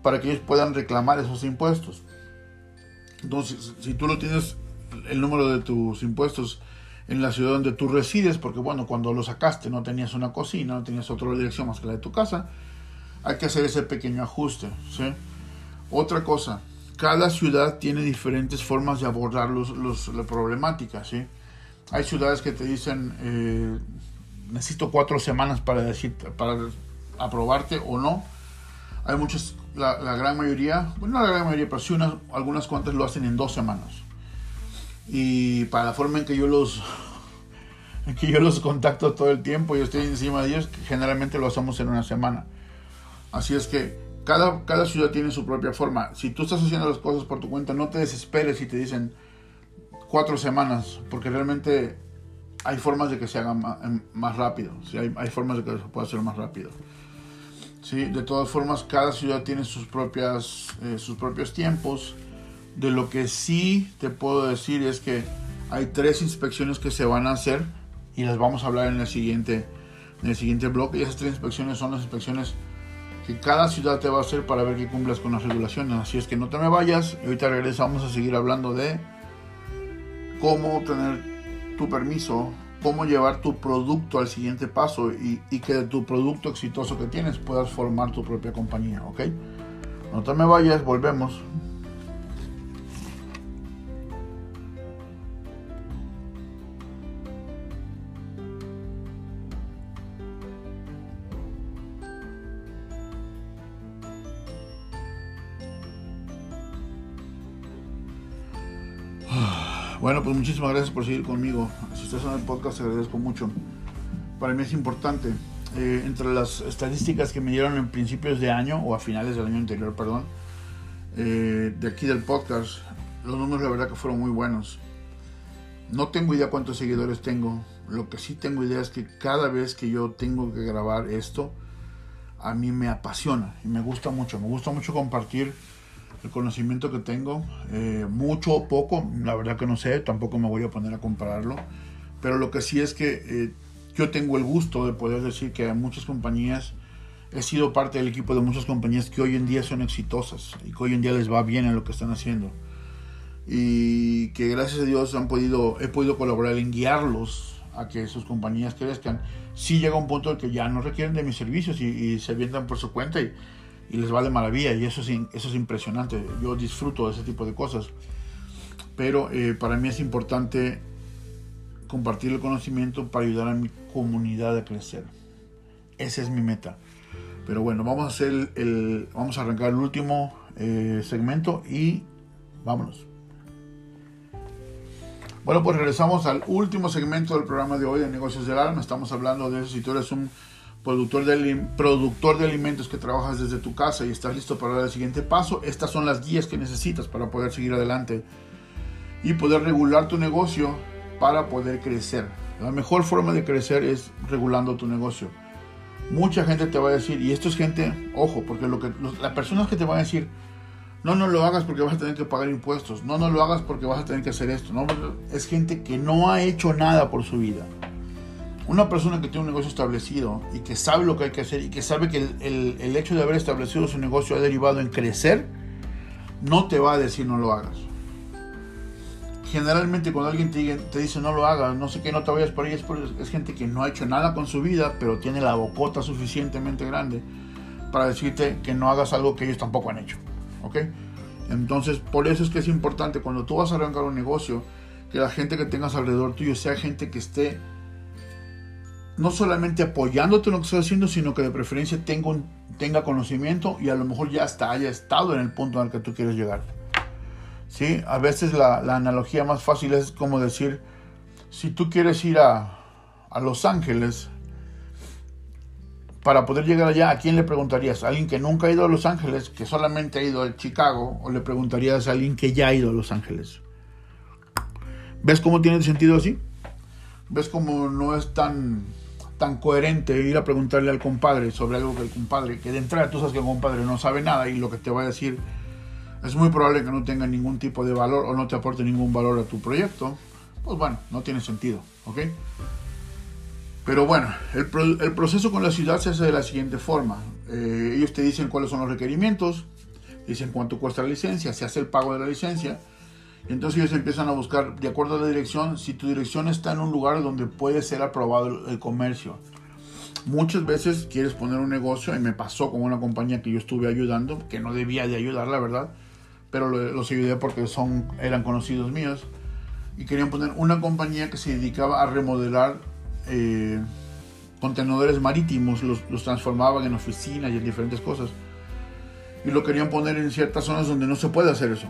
para que ellos puedan reclamar esos impuestos. Entonces, si tú no tienes el número de tus impuestos en la ciudad donde tú resides, porque bueno, cuando lo sacaste no tenías una cocina, no tenías otra dirección más que la de tu casa, hay que hacer ese pequeño ajuste. ¿sí? Otra cosa, cada ciudad tiene diferentes formas de abordar los, los, la problemática. ¿sí? Hay ciudades que te dicen, eh, necesito cuatro semanas para, decir, para aprobarte o no. Hay muchas, la, gran mayoría, bueno, no la gran mayoría, pero sí unas, algunas cuantas lo hacen en dos semanas. Y para la forma en que yo los que yo los contacto todo el tiempo y estoy encima de ellos, generalmente lo hacemos en una semana. Así es que cada, cada ciudad tiene su propia forma. Si tú estás haciendo las cosas por tu cuenta, no te desesperes si te dicen, cuatro semanas, porque realmente hay formas de que se haga más, rápido, ¿sí? hay, hay, formas de que se pueda hacer más rápido. ¿Sí? De todas formas, cada ciudad tiene sus, propias, eh, sus propios tiempos. De lo que sí te puedo decir es que hay tres inspecciones que se van a hacer y las vamos a hablar en el siguiente, en el siguiente bloque. Y esas tres inspecciones son las inspecciones que cada ciudad te va a hacer para ver que cumplas con las regulaciones. Así es que no te me vayas y ahorita regresamos a seguir hablando de cómo obtener tu permiso, cómo llevar tu producto al siguiente paso y, que de tu producto exitoso que tienes puedas formar tu propia compañía, ¿ok? No te me vayas, volvemos. Bueno, pues muchísimas gracias por seguir conmigo. Si estás en el podcast, te agradezco mucho. Para mí es importante eh, entre las estadísticas que me dieron en principios de año o a finales del año anterior, perdón, eh, de aquí del podcast, los números la verdad que fueron muy buenos. No tengo idea cuántos seguidores tengo. Lo que sí tengo idea es que cada vez que yo tengo que grabar esto, a mí me apasiona y me gusta mucho. Me gusta mucho compartir el conocimiento que tengo. Eh, mucho o poco, la verdad que no sé, tampoco me voy a poner a compararlo. Pero lo que sí es que eh, yo tengo el gusto de poder decir que a muchas compañías, he sido parte del equipo de muchas compañías que hoy en día son exitosas y que hoy en día les va bien en lo que están haciendo. Y que gracias a Dios han podido, he podido colaborar en guiarlos a que sus compañías crezcan. Sí llega un punto en que ya no requieren de mis servicios y, se avientan por su cuenta y, y, les va de maravilla y eso es, eso es impresionante. Yo disfruto de ese tipo de cosas. Pero eh, para mí es importante compartir el conocimiento para ayudar a mi comunidad a crecer. Esa es mi meta. Pero bueno, vamos a hacer el, vamos a arrancar el último eh, segmento y vámonos. Bueno, pues regresamos al último segmento del programa de hoy de Negocios del Alma. Estamos hablando de eso. Si tú eres un productor de, productor de alimentos que trabajas desde tu casa y estás listo para dar el siguiente paso, estas son las guías que necesitas para poder seguir adelante y poder regular tu negocio para poder crecer. La mejor forma de crecer es regulando tu negocio. Mucha gente te va a decir, y esto es gente, ojo, porque lo que las personas que te van a decir, no, no lo hagas porque vas a tener que pagar impuestos, no, no lo hagas porque vas a tener que hacer esto, no, es gente que no ha hecho nada por su vida. Una persona que tiene un negocio establecido y que sabe lo que hay que hacer y que sabe que el, el hecho de haber establecido su negocio ha derivado en crecer, no te va a decir no lo hagas generalmente cuando alguien te, dice no lo hagas, no sé qué, no te vayas por ahí, es, gente que no ha hecho nada con su vida, pero tiene la bocota suficientemente grande para decirte que no hagas algo que ellos tampoco han hecho. ¿Ok? Entonces, por eso es que es importante cuando tú vas a arrancar un negocio, que la gente que tengas alrededor tuyo sea gente que esté no solamente apoyándote en lo que estás haciendo, sino que de preferencia tenga, conocimiento y a lo mejor ya hasta haya estado en el punto al que tú quieres llegar. ¿sí? A veces la, analogía más fácil es como decir, si tú quieres ir a, Los Ángeles, para poder llegar allá, ¿a quién le preguntarías? ¿A alguien que nunca ha ido a Los Ángeles, que solamente ha ido a Chicago? ¿O le preguntarías a alguien que ya ha ido a Los Ángeles? ¿Ves cómo tiene sentido así? ¿Ves cómo no es tan, tan coherente ir a preguntarle al compadre sobre algo que el compadre, que de entrada tú sabes que el compadre no sabe nada y lo que te va a decir es muy probable que no tenga ningún tipo de valor o no te aporte ningún valor a tu proyecto, pues bueno, no tiene sentido, ¿ok? Pero bueno, el, proceso con la ciudad se hace de la siguiente forma. Eh, ellos te dicen cuáles son los requerimientos, dicen cuánto cuesta la licencia, se hace el pago de la licencia, entonces ellos empiezan a buscar, de acuerdo a la dirección, si tu dirección está en un lugar donde puede ser aprobado el comercio. Muchas veces quieres poner un negocio, y me pasó con una compañía que yo estuve ayudando, que no debía de ayudar, la verdad, pero los ayudé porque son, eran conocidos míos y querían poner una compañía que se dedicaba a remodelar eh, contenedores marítimos, los, los, transformaban en oficinas y en diferentes cosas. Y lo querían poner en ciertas zonas donde no se puede hacer eso.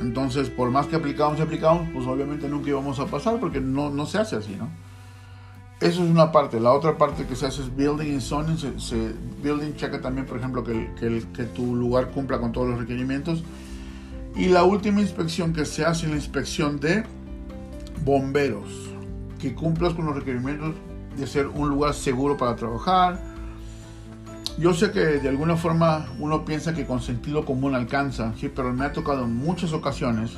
Entonces, por más que aplicamos y aplicamos, pues obviamente nunca íbamos a pasar porque no, no se hace así, ¿no? Eso es una parte. La otra parte que se hace es building and zoning. Se, building checa también, por ejemplo, que, que, que tu lugar cumpla con todos los requerimientos y la última inspección que se hace es la inspección de bomberos, que cumplas con los requerimientos de ser un lugar seguro para trabajar. Yo sé que de alguna forma uno piensa que con sentido común alcanza, ¿sí? pero me ha tocado en muchas ocasiones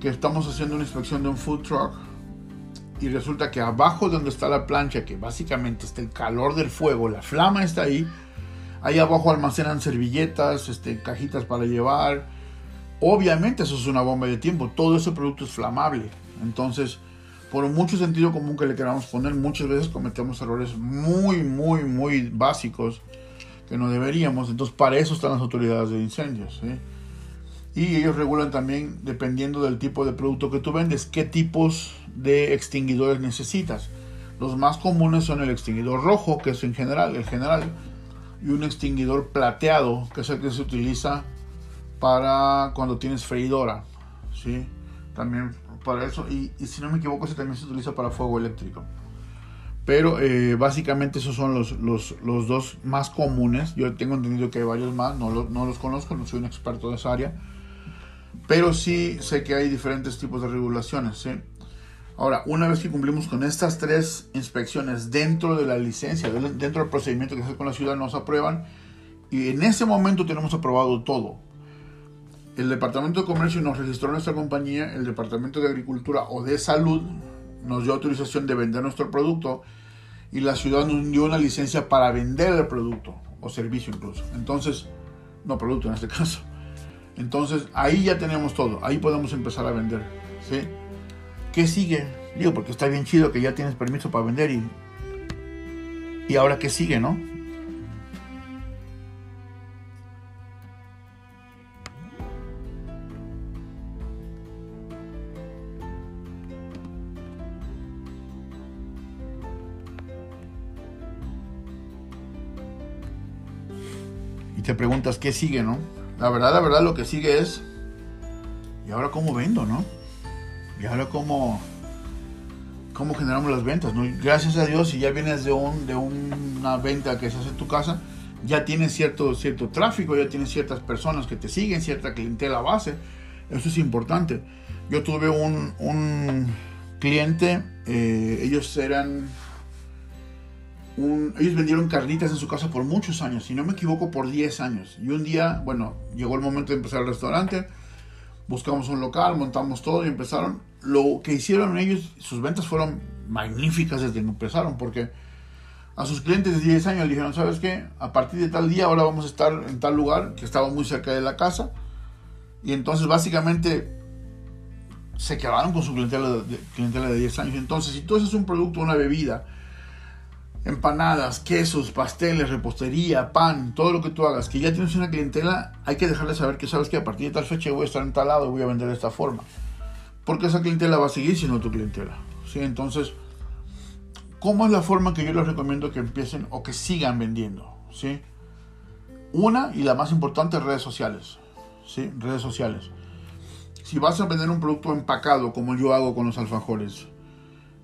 que estamos haciendo una inspección de un food truck y resulta que abajo donde está la plancha, que básicamente está el calor del fuego, la flama está ahí, ahí abajo almacenan servilletas, este, cajitas para llevar, Obviamente eso es una bomba de tiempo, todo ese producto es flamable. Entonces, por mucho sentido común que le queramos poner, muchas veces cometemos errores muy, muy, muy básicos que no deberíamos. Entonces, para eso están las autoridades de incendios. Y ellos regulan también, dependiendo del tipo de producto que tú vendes, qué tipos de extinguidores necesitas. Los más comunes son el extinguidor rojo, que es en general, el general, y un extinguidor plateado, que es el que se utiliza para cuando tienes freidora, ¿sí? También para eso, y, si no me equivoco, ese también se utiliza para fuego eléctrico. Pero eh, básicamente esos son los, los, los, dos más comunes. Yo tengo entendido que hay varios más, no, no los conozco, no soy un experto de esa área. Pero sí sé que hay diferentes tipos de regulaciones. ¿sí? Ahora, una vez que cumplimos con estas tres inspecciones dentro de la licencia, dentro del procedimiento que se hace con la ciudad, nos aprueban y en ese momento tenemos aprobado todo. El Departamento de Comercio nos registró nuestra compañía, el Departamento de Agricultura o de Salud nos dio autorización de vender nuestro producto y la ciudad nos dio una licencia para vender el producto o servicio incluso. Entonces, no producto en este caso. Entonces, ahí ya tenemos todo, ahí podemos empezar a vender. ¿sí? ¿Qué sigue? Digo, porque está bien chido que ya tienes permiso para vender y, y ahora qué sigue, ¿no? Y te preguntas qué sigue, ¿no? La verdad, la verdad, lo que sigue es, ¿y ahora cómo vendo, no? Y ahora cómo, cómo generamos las ventas. ¿no? Gracias a Dios, si ya vienes de, un, de una venta que se hace en tu casa, ya tienes cierto, cierto tráfico, ya tienes ciertas personas que te siguen, cierta clientela base. Eso es importante. Yo tuve un, un cliente, eh, ellos eran... Ellos vendieron carnitas en su casa por muchos años, si no me equivoco, por 10 años. Y un día, bueno, llegó el momento de empezar el restaurante, buscamos un local, montamos todo y empezaron lo que hicieron ellos, sus ventas fueron magníficas desde que empezaron, porque a sus clientes de 10 años le dijeron, ¿sabes qué? A partir de tal día ahora vamos a estar en tal lugar que estaba muy cerca de la casa. Y entonces básicamente se quedaron con su clientela de, clientela de 10 años. Entonces, si tú haces un producto, una bebida, empanadas, quesos, pasteles, repostería, pan, todo lo que tú hagas, que ya tienes una clientela, hay que dejarle saber que sabes que a partir de tal fecha voy a estar en tal lado voy a vender de esta forma porque esa clientela va a seguir siendo tu clientela. ¿sí? Entonces, ¿cómo es la forma que yo les recomiendo que empiecen o que sigan vendiendo? ¿sí? Una y la más importante, redes sociales. ¿sí? Redes sociales. Si vas a vender un producto empacado, como yo hago con los alfajores,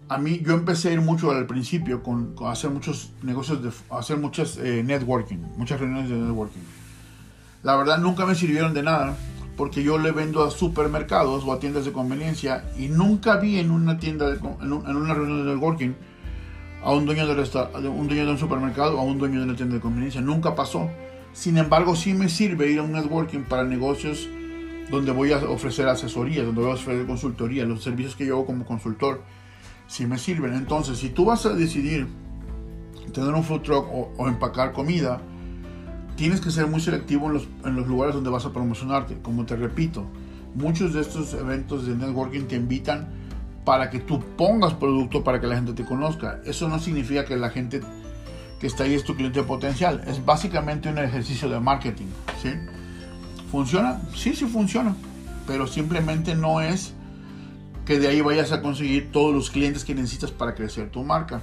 a mí yo empecé a ir mucho al principio con, hacer muchos negocios, de, hacer muchas eh, networking, muchas reuniones de networking. La verdad nunca me sirvieron de nada porque yo le vendo a supermercados o a tiendas de conveniencia y nunca vi en una tienda, de, en, una reunión de networking a un dueño, de un dueño de un supermercado o a un dueño de una tienda de conveniencia. Nunca pasó. Sin embargo, sí me sirve ir a un networking para negocios donde voy a ofrecer asesoría, donde voy a ofrecer consultoría, los servicios que yo hago como consultor, sí me sirven. Entonces, si tú vas a decidir tener un food truck o, o empacar comida, tienes que ser muy selectivo en los, en los lugares donde vas a promocionarte. Como te repito, muchos de estos eventos de networking te invitan para que tú pongas producto para que la gente te conozca. Eso no significa que la gente que está ahí es tu cliente potencial. Es básicamente un ejercicio de marketing. ¿sí? ¿Funciona? Sí, sí funciona. Pero simplemente no es que de ahí vayas a conseguir todos los clientes que necesitas para crecer tu marca.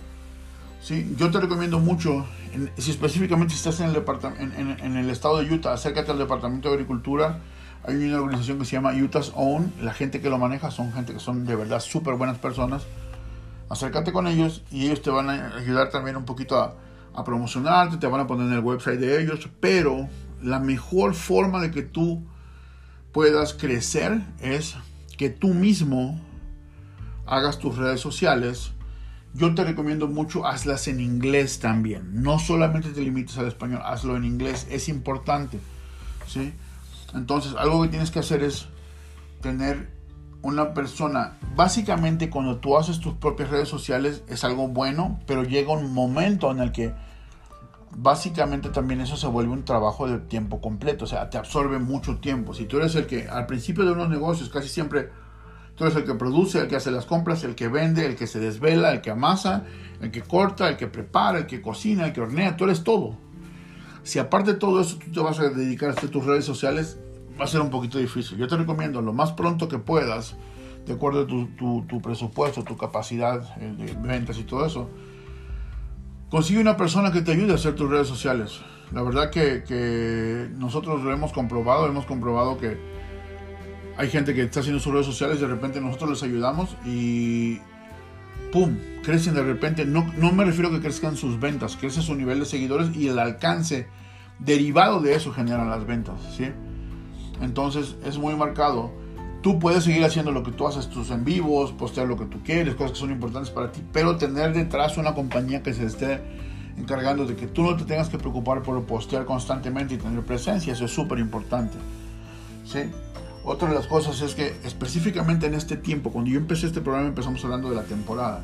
¿sí? Yo te recomiendo mucho si específicamente estás en el, estado de Utah, acércate al Departamento de Agricultura. Hay una organización que se llama Utah's Own. La gente que lo maneja son gente que son de verdad súper buenas personas. Acércate con ellos y ellos te van a ayudar también un poquito a, a promocionarte, te van a poner en el website de ellos. Pero la mejor forma de que tú puedas crecer es que tú mismo hagas tus redes sociales yo te recomiendo mucho hazlas en inglés también. No solamente te limites al español, hazlo en inglés. Es importante. ¿sí? Entonces, algo que tienes que hacer es tener una persona. Básicamente, cuando tú haces tus propias redes sociales, es algo bueno, pero llega un momento en el que básicamente también eso se vuelve un trabajo de tiempo completo. O sea, te absorbe mucho tiempo. Si tú eres el que al principio de unos negocios casi siempre Tú eres el que produce, el que hace las compras, el que vende, el que se desvela, el que amasa, el que corta, el que prepara, el que cocina, el que hornea. Tú eres todo. Si aparte de todo eso tú te vas a dedicar a hacer tus redes sociales, va a ser un poquito difícil. Yo te recomiendo lo más pronto que puedas, de acuerdo a tu, presupuesto, tu capacidad eh, de ventas y todo eso, consigue una persona que te ayude a hacer tus redes sociales. La verdad que, que nosotros lo hemos comprobado, hemos comprobado que hay gente que está haciendo sus redes sociales, de repente nosotros les ayudamos y ¡pum! Crecen de repente. No, no me refiero a que crezcan sus ventas, crece su nivel de seguidores y el alcance derivado de eso genera las ventas, ¿sí? Entonces es muy marcado. Tú puedes seguir haciendo lo que tú haces, tus en vivos, postear lo que tú quieres, cosas que son importantes para ti, pero tener detrás una compañía que se esté encargando de que tú no te tengas que preocupar por postear constantemente y tener presencia, eso es súper importante. ¿sí? Otra de las cosas es que específicamente en este tiempo, cuando yo empecé este programa empezamos hablando de la temporada.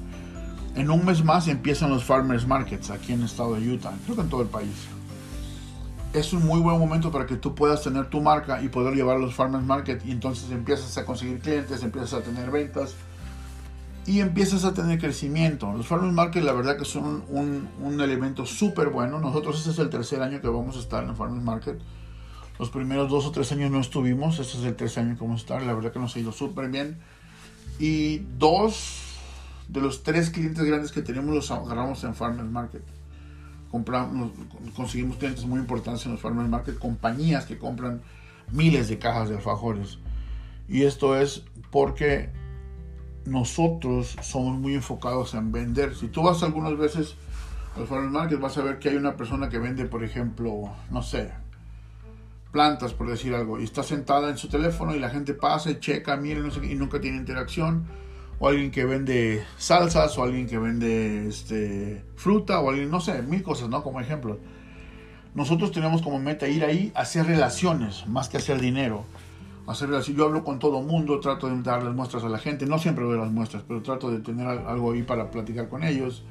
En un mes más empiezan los Farmers Markets aquí en el estado de Utah, creo que en todo el país es un muy buen momento para que tú puedas tener tu marca y poder llevar a los farmers market y entonces empiezas a conseguir clientes, empiezas a tener ventas y empiezas a tener crecimiento. Los farmers market la verdad que son un, un elemento súper bueno. Nosotros este es el tercer año que vamos a estar en el farmers market. Los primeros dos o tres años no estuvimos, este es el tercer año que vamos a estar. La verdad que nos ha ido súper bien. Y dos de los tres clientes grandes que tenemos los agarramos en farmers market compramos, conseguimos clientes muy importantes en los farmers market, compañías que compran miles de cajas de alfajores. Y esto es porque nosotros somos muy enfocados en vender. Si tú vas algunas veces a los farmers market, vas a ver que hay una persona que vende, por ejemplo, no sé, plantas, por decir algo, y está sentada en su teléfono y la gente pasa y checa, mira, no sé y nunca tiene interacción o alguien que vende salsas, o alguien que vende este, fruta, o alguien, no sé, mil cosas, ¿no? Como ejemplo. Nosotros tenemos como meta ir ahí a hacer relaciones, más que hacer dinero. Hacer relaciones. Yo hablo con todo mundo, trato de dar las muestras a la gente, no siempre doy las muestras, pero trato de tener algo ahí para platicar con ellos.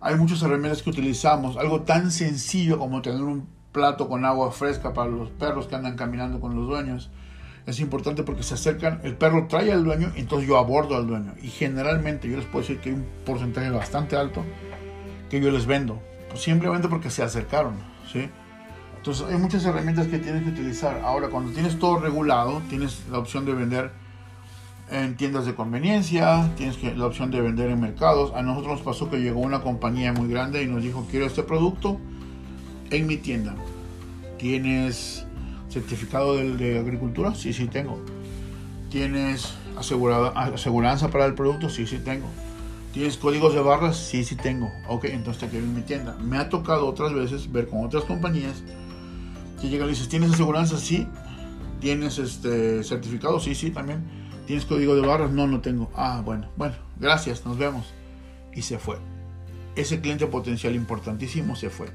Hay muchas herramientas que utilizamos, algo tan sencillo como tener un plato con agua fresca para los perros que andan caminando con los dueños es importante porque se acercan, el perro trae al dueño, entonces yo abordo al dueño. Y generalmente yo les puedo decir que hay un porcentaje bastante alto que yo les vendo, pues simplemente porque se acercaron, ¿sí? Entonces hay muchas herramientas que tienes que utilizar. Ahora, cuando tienes todo regulado, tienes la opción de vender en tiendas de conveniencia, tienes la opción de vender en mercados. A nosotros nos pasó que llegó una compañía muy grande y nos dijo, quiero este producto en mi tienda. Tienes certificado de, agricultura, sí, sí tengo. ¿Tienes asegurada, aseguranza para el producto? Sí, sí tengo. ¿Tienes códigos de barras? Sí, sí tengo. Ok, entonces te quiero en mi tienda. Me ha tocado otras veces ver con otras compañías que llegan y dices, ¿tienes aseguranza? Sí. ¿Tienes este certificado? Sí, sí, también. ¿Tienes código de barras? No, no tengo. Ah, bueno, bueno, gracias, nos vemos. Y se fue. Ese cliente potencial importantísimo se fue.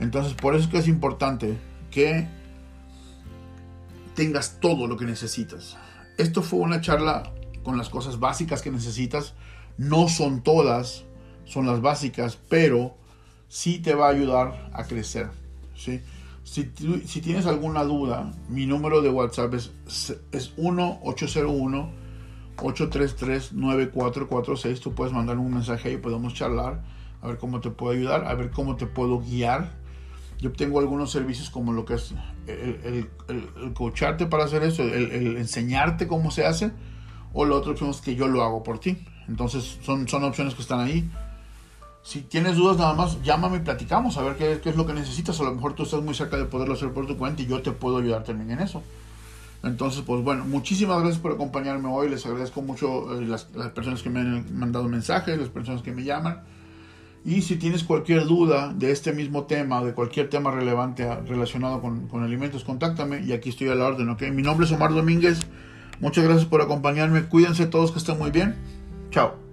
Entonces, por eso es que es importante que tengas todo lo que necesitas. Esto fue una charla con las cosas básicas que necesitas. No son todas, son las básicas, pero sí te va a ayudar a crecer. ¿sí? Si, tienes alguna duda, mi número de WhatsApp es, es 1-801-833-9446. Tú puedes mandar un mensaje y podemos charlar, a ver cómo te puedo ayudar, a ver cómo te puedo guiar yo tengo algunos servicios como lo que es el, el, coacharte para hacer eso, el, enseñarte cómo se hace, o la otra opción es que yo lo hago por ti. Entonces son, son opciones que están ahí. Si tienes dudas nada más, llámame y platicamos a ver qué, qué, es lo que necesitas. A lo mejor tú estás muy cerca de poderlo hacer por tu cuenta y yo te puedo ayudar también en eso. Entonces, pues bueno, muchísimas gracias por acompañarme hoy. Les agradezco mucho eh, las, las personas que me han mandado mensajes, las personas que me llaman. Y si tienes cualquier duda de este mismo tema, de cualquier tema relevante relacionado con, con, alimentos, contáctame y aquí estoy a la orden, ¿ok? Mi nombre es Omar Domínguez. Muchas gracias por acompañarme. Cuídense todos que estén muy bien. Chao.